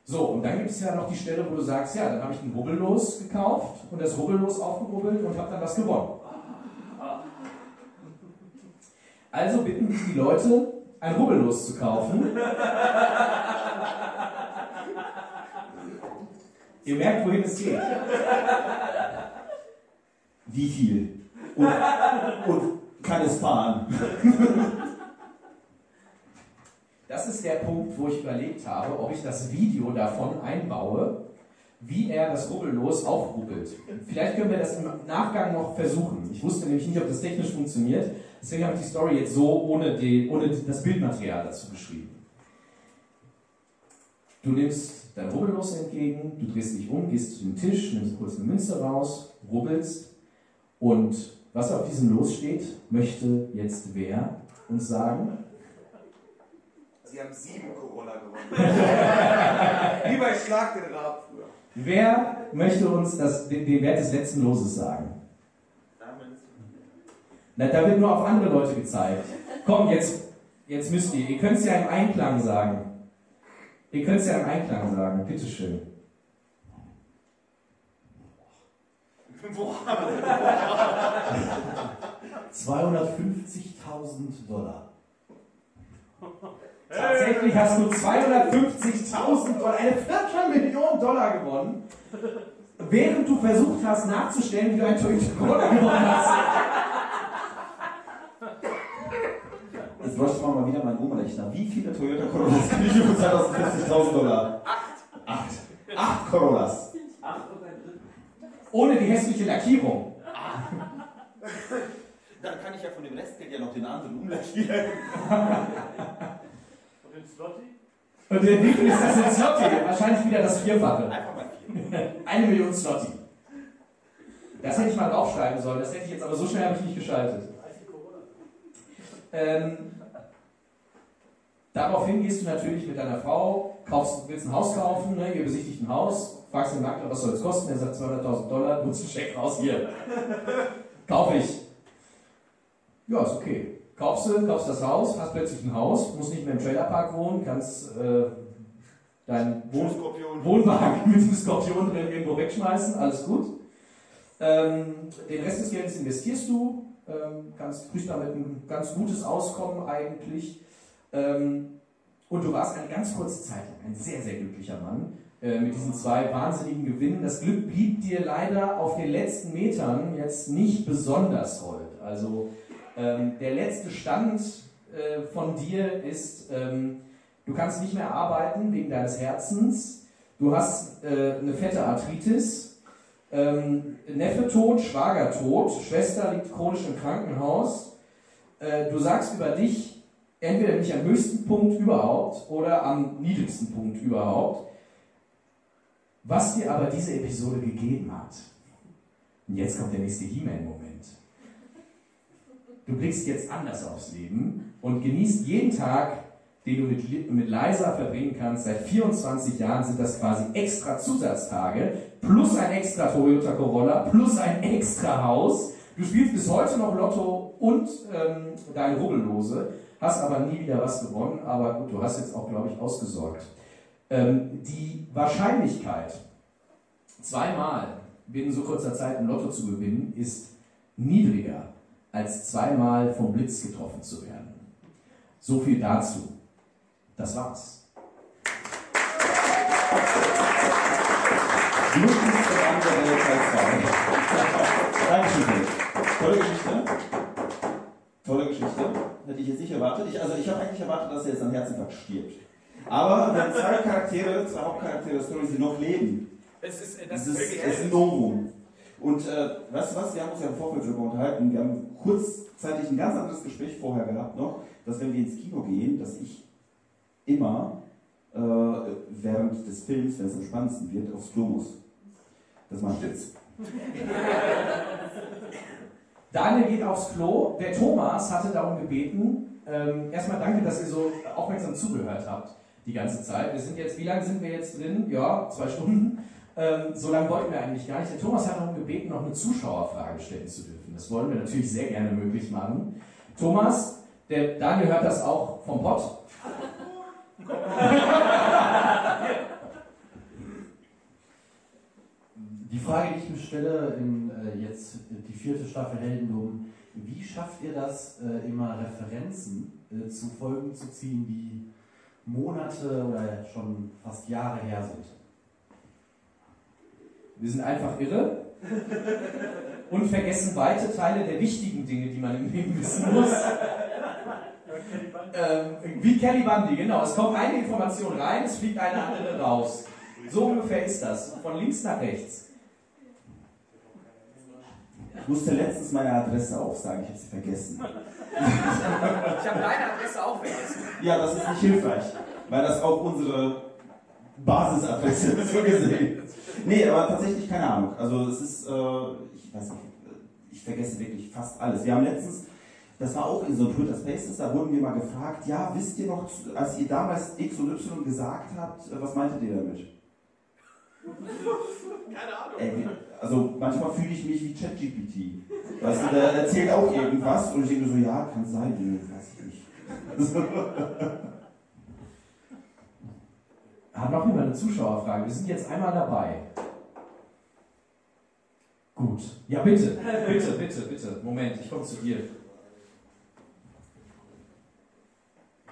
So, und dann gibt es ja noch die Stelle, wo du sagst, ja, dann habe ich ein Rubbellos gekauft und das Rubbellos aufgerubbelt und habe dann was gewonnen. Also bitten dich die Leute, ein Rubbellos zu kaufen. Ihr merkt, wohin es geht. Wie viel? Und, und kann es fahren? Das ist der Punkt, wo ich überlegt habe, ob ich das Video davon einbaue, wie er das Rubbellos aufrubbelt. Vielleicht können wir das im Nachgang noch versuchen. Ich wusste nämlich nicht, ob das technisch funktioniert. Deswegen habe ich die Story jetzt so ohne, die, ohne das Bildmaterial dazu geschrieben. Du nimmst dein Rubbellos entgegen, du drehst dich um, gehst zu dem Tisch, nimmst kurz eine Münze raus, rubbelst und was auf diesem Los steht, möchte jetzt wer uns sagen? Sie haben sieben Corona gewonnen. Wie bei Schlag den Rab früher. Wer möchte uns das, den, den Wert des letzten Loses sagen? Na, da wird nur auf andere Leute gezeigt. Komm, jetzt, jetzt müsst ihr. Ihr könnt es ja im Einklang sagen. Ihr könnt es ja im Einklang sagen. Bitteschön. 250.000 Dollar. Tatsächlich hast du 250.000 Dollar, eine Viertelmillion Dollar gewonnen, während du versucht hast nachzustellen, wie du ein Toyota gewonnen hast. Jetzt bräuchte man mal wieder meinen Oberrechner. Wie viele Toyota Corollas kriege ich für 250.000 Dollar? Acht. Acht. Acht Corollas. Ohne die hässliche Lackierung. Dann kann ich ja von dem Restgeld ja noch den anderen umlackieren. Und den Slotty? Und der wie viel ist das in Slotty? Wahrscheinlich wieder das Vierfache. Einfach mal vier. Eine Million Slotty. Das hätte ich mal draufschreiben sollen, das hätte ich jetzt, aber so schnell habe ich nicht geschaltet. Ähm, daraufhin gehst du natürlich mit deiner Frau, kaufst, willst ein Haus kaufen, ne, ihr besichtigt ein Haus, fragst den Makler, was soll es kosten, er sagt 200.000 Dollar, nutzt einen Scheck raus, hier. Kauf ich. Ja, ist okay. Kaufst du, kaufst das Haus, hast plötzlich ein Haus, musst nicht mehr im Trailerpark wohnen, kannst äh, deinen Wohn. Wohnwagen mit einem Skorpion drin irgendwo wegschmeißen, alles gut. Ähm, den Rest des Geldes investierst du, ähm, kannst, kriegst damit ein ganz gutes Auskommen eigentlich. Ähm, und du warst eine ganz kurze Zeit lang ein sehr, sehr glücklicher Mann äh, mit diesen zwei wahnsinnigen Gewinnen. Das Glück blieb dir leider auf den letzten Metern jetzt nicht besonders hold. Also ähm, der letzte Stand äh, von dir ist, ähm, du kannst nicht mehr arbeiten wegen deines Herzens, du hast äh, eine fette Arthritis, ähm, Neffe tot, Schwager tot, Schwester liegt chronisch im Krankenhaus. Äh, du sagst über dich entweder nicht am höchsten Punkt überhaupt oder am niedrigsten Punkt überhaupt. Was dir aber diese Episode gegeben hat, Und jetzt kommt der nächste He-Man-Moment. Du blickst jetzt anders aufs Leben und genießt jeden Tag, den du mit, mit Liza verbringen kannst. Seit 24 Jahren sind das quasi extra Zusatztage, plus ein extra Toyota Corolla, plus ein extra Haus. Du spielst bis heute noch Lotto und ähm, deine Rubbellose, hast aber nie wieder was gewonnen. Aber gut, du hast jetzt auch, glaube ich, ausgesorgt. Ähm, die Wahrscheinlichkeit, zweimal binnen so kurzer Zeit ein Lotto zu gewinnen, ist niedriger als zweimal vom Blitz getroffen zu werden. So viel dazu. Das war's. Lustigste Abend der Welt Teil 2. Dankeschön. Philipp. Tolle Geschichte. Tolle Geschichte. Ich jetzt nicht erwartet. Ich, also ich habe eigentlich erwartet, dass er jetzt an Herzinfarkt stirbt. Aber wenn zwei Charaktere, zwei Hauptcharaktere der Story, die noch leben, Das ist, das das ist ist, wirklich ist ein. Novum. Und äh, weißt du was, wir haben uns ja im Vorfeld darüber unterhalten, wir haben kurzzeitig ein ganz anderes Gespräch vorher gehabt noch, dass wenn wir ins Kino gehen, dass ich immer äh, während des Films, wenn es am spannendsten wird, aufs Klo muss. Das mache ich jetzt. Daniel geht aufs Klo. Der Thomas hatte darum gebeten. Ähm, erstmal danke, dass ihr so aufmerksam zugehört habt die ganze Zeit. Wir sind jetzt, wie lange sind wir jetzt drin? Ja, zwei Stunden. Ähm, so lange wollten wir eigentlich gar nicht. Der Thomas hat darum gebeten, noch eine Zuschauerfrage stellen zu dürfen. Das wollen wir natürlich sehr gerne möglich machen. Thomas, der Daniel hört das auch vom Pott. Frage, die ich mir stelle, in, äh, jetzt die vierte Staffel Heldendum, wie schafft ihr das, äh, immer Referenzen äh, zu Folgen zu ziehen, die Monate oder schon fast Jahre her sind? Wir sind einfach irre und vergessen weite Teile der wichtigen Dinge, die man im Leben wissen muss. Ähm, wie Kelly Bundy, genau. Es kommt eine Information rein, es fliegt eine andere raus. So ungefähr ist das. Von links nach rechts. Ich musste letztens meine Adresse aufsagen, ich habe sie vergessen. Ich habe deine Adresse auch vergessen. Ja, das ist nicht hilfreich, weil das auch unsere Basisadresse ist, so gesehen. Nee, aber tatsächlich keine Ahnung. Also es ist, äh, ich weiß nicht, ich vergesse wirklich fast alles. Wir haben letztens, das war auch in so Twitter Spaces, da wurden wir mal gefragt, ja, wisst ihr noch, als ihr damals X und Y gesagt habt, äh, was meintet ihr damit? Keine Ahnung. Ey, also manchmal fühle ich mich wie ChatGPT. Weißt du, der erzählt auch irgendwas und ich denke so, ja, kann sein, nee, weiß ich nicht. Hat noch jemand eine Zuschauerfrage? Wir sind jetzt einmal dabei. Gut. Ja, bitte. Bitte, bitte, bitte. Moment, ich komme zu dir.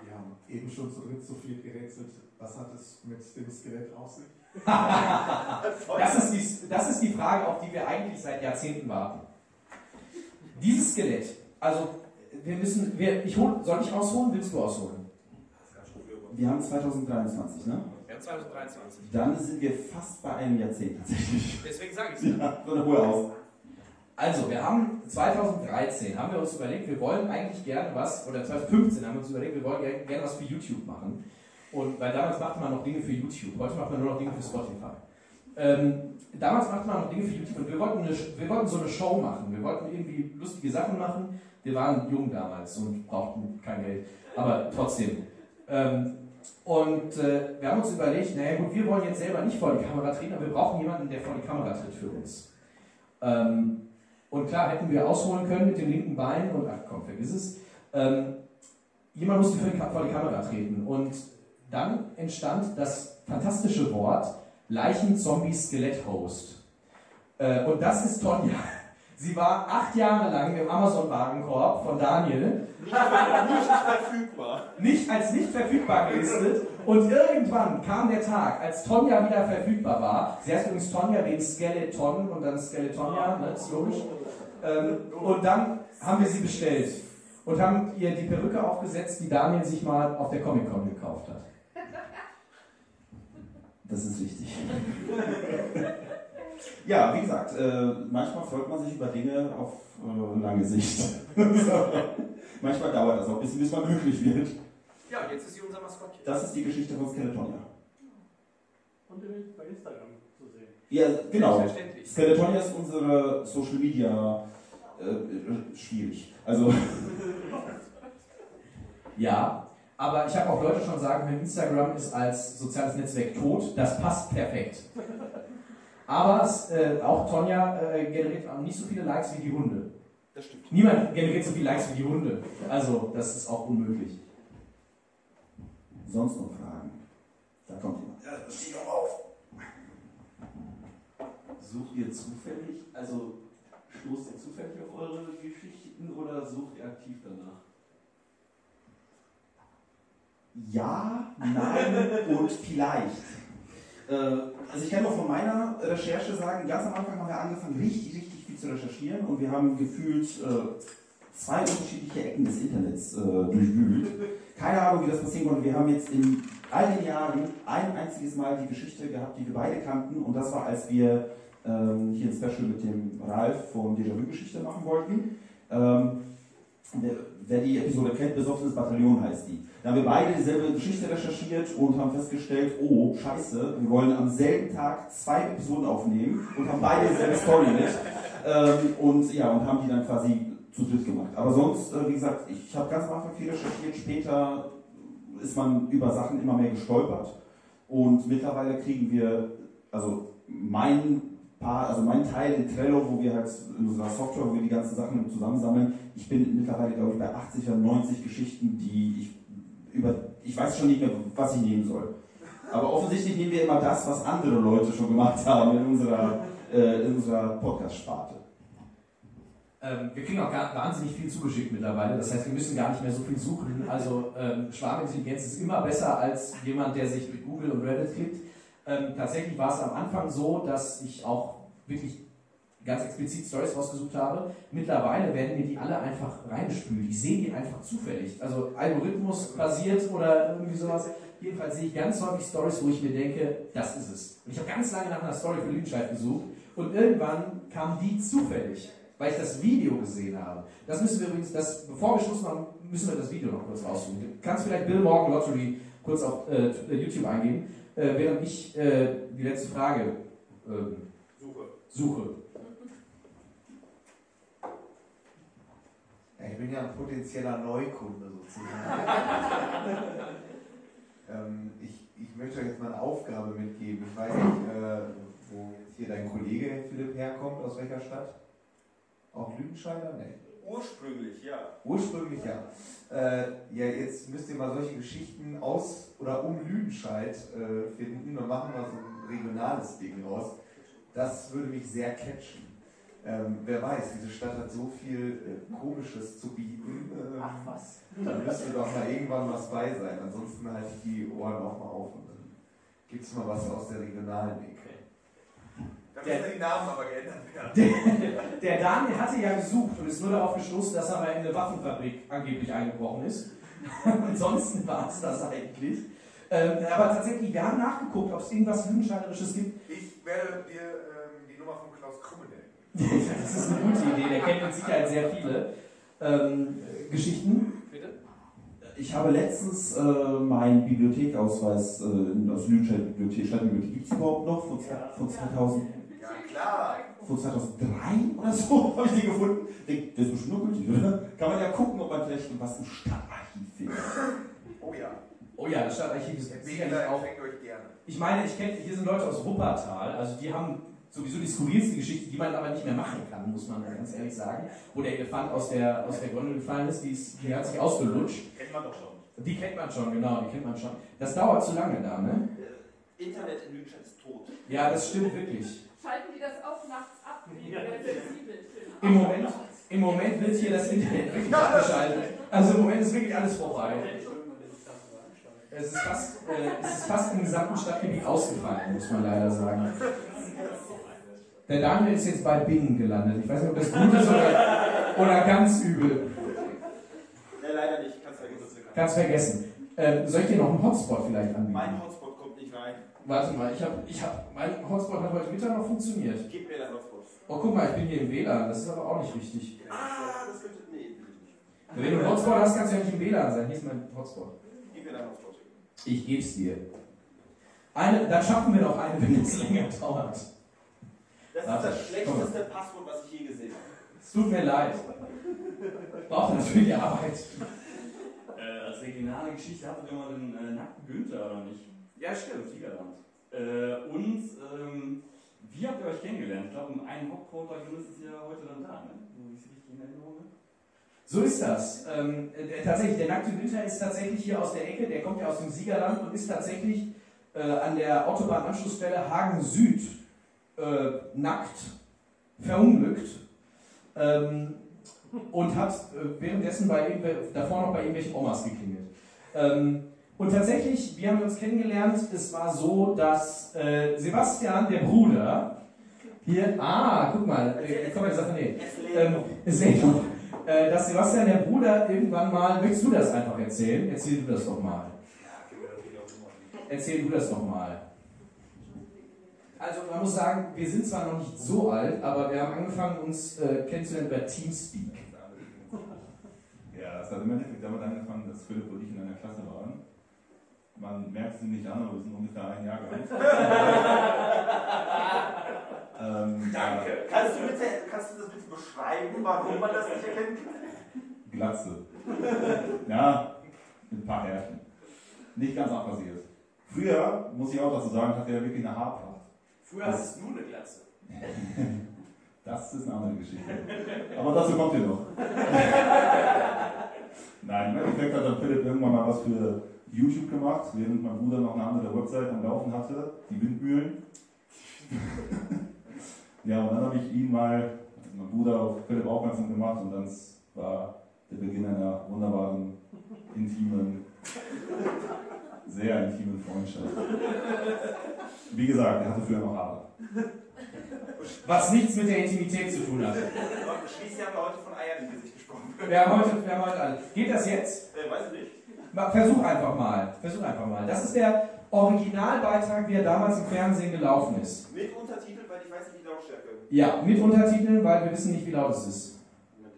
Wir haben eben schon zu dritt so viel gerätselt. Was hat es mit dem Skelett auf sich? Das ist, die, das ist die Frage, auf die wir eigentlich seit Jahrzehnten warten. Dieses Skelett, also wir müssen, wir, ich hol, soll ich ausholen, willst du ausholen? Wir haben 2023, ne? Wir haben 2023. Dann sind wir fast bei einem Jahrzehnt tatsächlich. Deswegen sage ich es ja. Ruhe aus. Also, wir haben 2013, haben wir uns überlegt, wir wollen eigentlich gerne was, oder 2015 haben wir uns überlegt, wir wollen gerne, gerne was für YouTube machen. Und weil damals machte man noch Dinge für YouTube, heute macht man nur noch Dinge für Spotify. Ähm, damals machte man noch Dinge für YouTube und wir wollten, eine, wir wollten so eine Show machen. Wir wollten irgendwie lustige Sachen machen. Wir waren jung damals und brauchten kein Geld, aber trotzdem. Ähm, und äh, wir haben uns überlegt, naja gut, wir wollen jetzt selber nicht vor die Kamera treten, aber wir brauchen jemanden, der vor die Kamera tritt für uns. Ähm, und klar, hätten wir ausholen können mit dem linken Bein und, ach komm, vergiss es. Ähm, jemand musste vor die Kamera treten. Und dann entstand das fantastische Wort Leichen-Zombie-Skelett-Host. Äh, und das ist Tonja. Sie war acht Jahre lang im Amazon-Warenkorb von Daniel Nicht verfügbar. nicht als nicht verfügbar gelistet und irgendwann kam der Tag, als Tonja wieder verfügbar war. Sie heißt übrigens Tonja wegen Skeleton und dann Skeletonia, ne, ist logisch. Ähm, und dann haben wir sie bestellt und haben ihr die Perücke aufgesetzt, die Daniel sich mal auf der Comic-Con gekauft hat. Das ist richtig. ja, wie gesagt, äh, manchmal freut man sich über Dinge auf äh, lange Sicht. Manchmal dauert das auch ein bisschen, bis man glücklich wird. Ja, jetzt ist sie unser Maskottchen. Das ist die Geschichte von Skeletonia. Und bei Instagram zu sehen. Ja, genau. Selbstverständlich. Skeletonia ist unsere Social Media äh, schwierig. Also, Ja, aber ich habe auch Leute schon sagen, wenn Instagram ist als soziales Netzwerk tot, das passt perfekt. Aber es, äh, auch Tonja äh, generiert auch nicht so viele Likes wie die Hunde. Das stimmt. Niemand generiert so viele Likes wie die Hunde. Also, das ist auch unmöglich. sonst noch Fragen? Da kommt jemand. Ja, steh doch auf. Sucht ihr zufällig, also stoßt ihr zufällig auf eure Geschichten oder sucht ihr aktiv danach? Ja, nein und vielleicht. Äh, also ich kann nur von meiner Recherche sagen, ganz am Anfang haben wir angefangen, richtig, richtig viel zu recherchieren und wir haben gefühlt äh, zwei unterschiedliche Ecken des Internets äh, durchwühlt. Keine Ahnung, wie das passieren konnte. Wir haben jetzt in all den Jahren ein einziges Mal die Geschichte gehabt, die wir beide kannten und das war, als wir ähm, hier ein Special mit dem Ralf von Déjà-vu-Geschichte machen wollten. Ähm, wer, die Episode kennt, Besoffenes Bataillon heißt die. Da haben wir beide dieselbe Geschichte recherchiert und haben festgestellt, oh, scheiße, wir wollen am selben Tag zwei Episoden aufnehmen und haben beide dieselbe Story mit. Ähm, und ja, und haben die dann quasi zu dritt gemacht. Aber sonst, äh, wie gesagt, ich habe ganz am Anfang viel recherchiert, später ist man über Sachen immer mehr gestolpert. Und mittlerweile kriegen wir, also mein Part, also mein Teil in Trello, wo wir halt in unserer Software, wo wir die ganzen Sachen zusammensammeln, ich bin mittlerweile, glaube ich, bei 80 oder 90 Geschichten, die ich über, ich weiß schon nicht mehr, was ich nehmen soll. Aber offensichtlich nehmen wir immer das, was andere Leute schon gemacht haben in unserer, äh, unserer Podcast-Sparte. Ähm, wir kriegen auch gar, wahnsinnig viel zugeschickt mittlerweile. Das heißt, wir müssen gar nicht mehr so viel suchen. Also ähm, Schwarmintelligenz ist immer besser als jemand, der sich durch Google und Reddit klickt. Ähm, tatsächlich war es am Anfang so, dass ich auch wirklich ganz explizit Stories rausgesucht habe. Mittlerweile werden mir die alle einfach reingespült. Ich sehe die einfach zufällig. Also Algorithmus basiert oder irgendwie sowas. Jedenfalls sehe ich ganz häufig Stories, wo ich mir denke, das ist es. Und ich habe ganz lange nach einer Story für Lüdenscheid gesucht und irgendwann kam die zufällig, weil ich das Video gesehen habe. Das müssen wir übrigens, das, bevor wir Schluss machen, müssen wir das Video noch kurz raussuchen. Du kannst vielleicht Bill Morgan Lottery kurz auf äh, YouTube eingeben, äh, während ich äh, die letzte Frage ähm, Suche. suche. Ja, ich bin ja ein potenzieller Neukunde sozusagen. ähm, ich, ich möchte euch jetzt mal eine Aufgabe mitgeben. Ich weiß nicht, äh, wo jetzt hier dein Kollege Philipp herkommt, aus welcher Stadt? Auch Lüdenscheider? Nee. Ursprünglich, ja. Ursprünglich ja. Äh, ja, jetzt müsst ihr mal solche Geschichten aus oder um Lüdenscheid äh, finden und machen mal so ein regionales Ding raus. Das würde mich sehr catchen. Ähm, wer weiß, diese Stadt hat so viel äh, Komisches zu bieten. Ähm, Ach was. Da müsste doch mal irgendwann was bei sein. Ansonsten halte ich die Ohren auch mal auf und dann gibt es mal was aus der regionalen Ecke. Da müssen die Namen aber geändert werden. Der Daniel hatte ja gesucht und ist nur darauf gestoßen, dass er mal in eine Waffenfabrik angeblich eingebrochen ist. Ansonsten war es das eigentlich. Ähm, aber tatsächlich, wir haben nachgeguckt, ob es irgendwas Lüdenscheiderisches gibt. Ich werde dir ähm, die Nummer von Klaus Krumme nennen. das ist eine gute Idee, der kennt mit Sicherheit sehr viele ähm, Geschichten. Bitte? Ich habe letztens äh, meinen Bibliothekausweis äh, aus Lüdenscheid Bibliothek, Stadtbibliothek, gibt es überhaupt noch? Von, Ja. von 2000. Klar. von 2003 oder so habe ich die gefunden. Denk, Der ist bestimmt noch gültig, oder? Kann man ja gucken, ob man vielleicht was im Stadtarchiv findet. Oh ja. Oh ja, das Stadtarchiv ist sicherlich Entwickler auch. empfängt euch gerne. Ich meine, ich kenne, hier sind Leute aus Wuppertal, also die haben sowieso die skurrilste Geschichte, die man aber nicht mehr machen kann, muss man ganz ehrlich sagen. Wo der Elefant aus der, aus der Gondel gefallen ist, die, ist, die hat sich ausgelutscht. Kennt man doch schon. Die kennt man schon, genau, die kennt man schon. Das dauert zu lange da, ne? Internet in Lüdenscheid ist tot. Ja, das stimmt wirklich. Schalten die das auch nachts ab? Ja. Sensibel. Im Moment, Im Moment wird hier das Internet wirklich abgeschaltet. Also im Moment ist wirklich alles vorbei. Es ist fast, äh, es ist fast im gesamten Stadtgebiet ausgefallen, muss man leider sagen. Der Daniel ist jetzt bei Bing gelandet. Ich weiß nicht, ob das gut ist oder, oder ganz übel. Ja, leider nicht. Kannst vergessen. Ganz vergessen. Äh, soll ich dir noch einen Hotspot vielleicht anbieten? Mein Hotspot. Warte mal, ich habe, ich hab, mein Hotspot hat heute Mittag noch funktioniert. Gib mir deinen Hotspot. Oh, guck mal, ich bin hier im WLAN. Das ist aber auch nicht richtig. Ah, das könnte. Nee, will ich nicht. Wenn du einen Hotspot hast, kannst du ja nicht im WLAN sein. Hier ist mein Hotspot. Gib mir deinen Ich geb's dir. Eine, dann schaffen wir noch eine, wenn es länger dauert. Das ist Warte, das schlechteste Passwort, was ich je gesehen habe. Es tut mir leid. Braucht natürlich Arbeit. Äh, als regionale Geschichte hattet ihr mal den äh, nackten Günther, oder nicht? Ja, stimmt. Im Siegerland. Äh, und ähm, wie habt ihr euch kennengelernt? Ich glaube, ein Hauptprotagonist ist ja heute dann da, ne? Ich es richtig in Erinnerung habe. So ist das. Ähm, äh, tatsächlich, der nackte Günther ist tatsächlich hier aus der Ecke, der kommt ja aus dem Siegerland und ist tatsächlich äh, an der Autobahnanschlussstelle Hagen Süd äh, nackt verunglückt ähm, und hat äh, währenddessen bei davor noch bei irgendwelchen Omas geklingelt. Ähm, und tatsächlich, wir haben uns kennengelernt, es war so, dass äh, Sebastian, der Bruder, hier, ah, guck mal, äh, komm mal, sag nee. Es lebt Ähm. Äh, dass Sebastian, der Bruder, irgendwann mal, möchtest du das einfach erzählen? Erzähl du das doch mal. Erzähl du das doch mal. Also man muss sagen, wir sind zwar noch nicht so alt, aber wir haben angefangen, uns äh, kennenzulernen über Teamspeak. Ja, es hat im Endeffekt damit angefangen, dass Philipp und ich in einer Klasse waren. Man merkt es nicht an, aber wir sind ungefähr ein Jahr ähm, Danke. Kannst du, bitte, kannst du das bitte beschreiben, warum man das nicht erkennt? Glatze. Ja, mit ein paar Härchen. Nicht ganz abrasiert. Früher, muss ich auch dazu sagen, hatte er wirklich eine Haarpracht. Früher hast es nur eine Glatze. Das ist eine andere Geschichte. Aber dazu kommt ihr noch. Nein, im Endeffekt hat dann Philipp irgendwann mal was für YouTube gemacht, während mein Bruder noch eine andere Website am Laufen hatte, die Windmühlen. ja, und dann habe ich ihn mal, also mein Bruder auf Philipp aufmerksam gemacht und dann war der Beginn einer wunderbaren, intimen, sehr intimen Freundschaft. Wie gesagt, er hatte früher noch Haare. Was nichts mit der Intimität zu tun hat. Schließlich haben wir heute von Eiern im Gesicht gesprochen. Wir haben heute, wir haben heute alle. Geht das jetzt? Äh, weiß ich nicht. Versuch einfach mal. Versuch einfach mal. Das ist der Originalbeitrag, wie er damals im Fernsehen gelaufen ist. Mit Untertitel, weil ich weiß nicht die Lautstärke. Ja, mit Untertiteln, weil wir wissen nicht, wie laut es ist. Moment,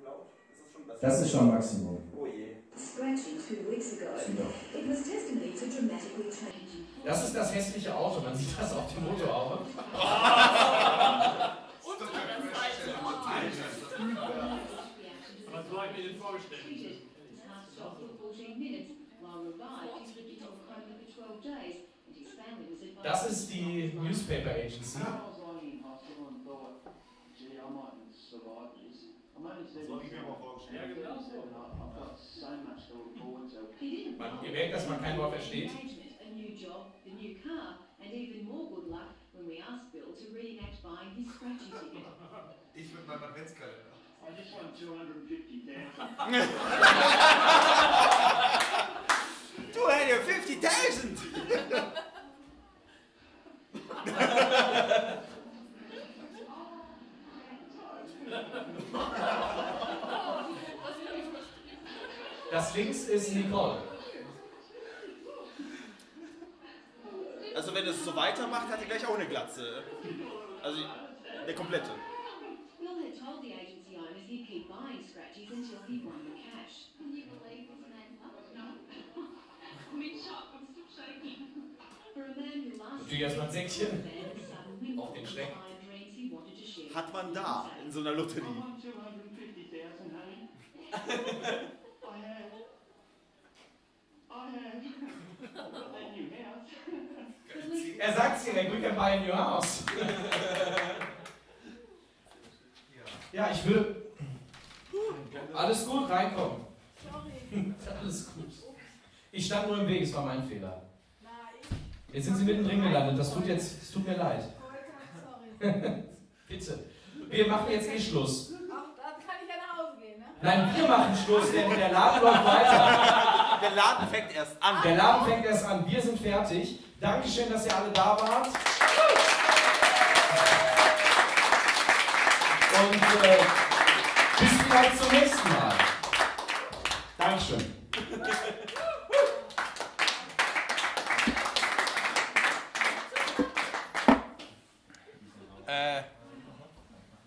das. Ist schon das? Das ist schon Maximum. Oh je. Scratching two weeks ago. It was testimony to dramatically changing. Das ist das hässliche Auto, man sieht das auf dem Motorhaube. so habe ich mir denn vorgestellt? for 14 minutes, while revived, he's lived in a coma for 12 days, and his family was advised. Das ist die Newspaper Agency. Man, ihr merkt, dass man kein Wort versteht. A new job, the new car, and even more good luck when we asked Bill to reenact buying his scratchy ticket. Ich mit meinem Adventskalender. I just want 250,000. 250.000! Das links ist Nicole. Also wenn es so weitermacht, hat er gleich auch eine Glatze. Also der komplette. Natürlich erstmal ein Säckchen. Auf den Schreck. Hat man da in so einer Lotterie. Er sagt direkt, we can buy a new house. Ja, ich will. Alles gut, reinkommen. Alles gut. Ich stand nur im Weg, es war mein Fehler. Jetzt sind Sie mittendrin gelandet, das tut jetzt, es tut mir leid. Bitte. Wir machen jetzt eh Schluss. Ach, dann kann ich ja nach Hause gehen, ne? Nein, wir machen Schluss, denn der Laden läuft weiter. Der Laden fängt erst an. Der Laden fängt erst an, wir sind fertig. Dankeschön, dass ihr alle da wart. Und äh, bis vielleicht zum nächsten Mal. Dankeschön.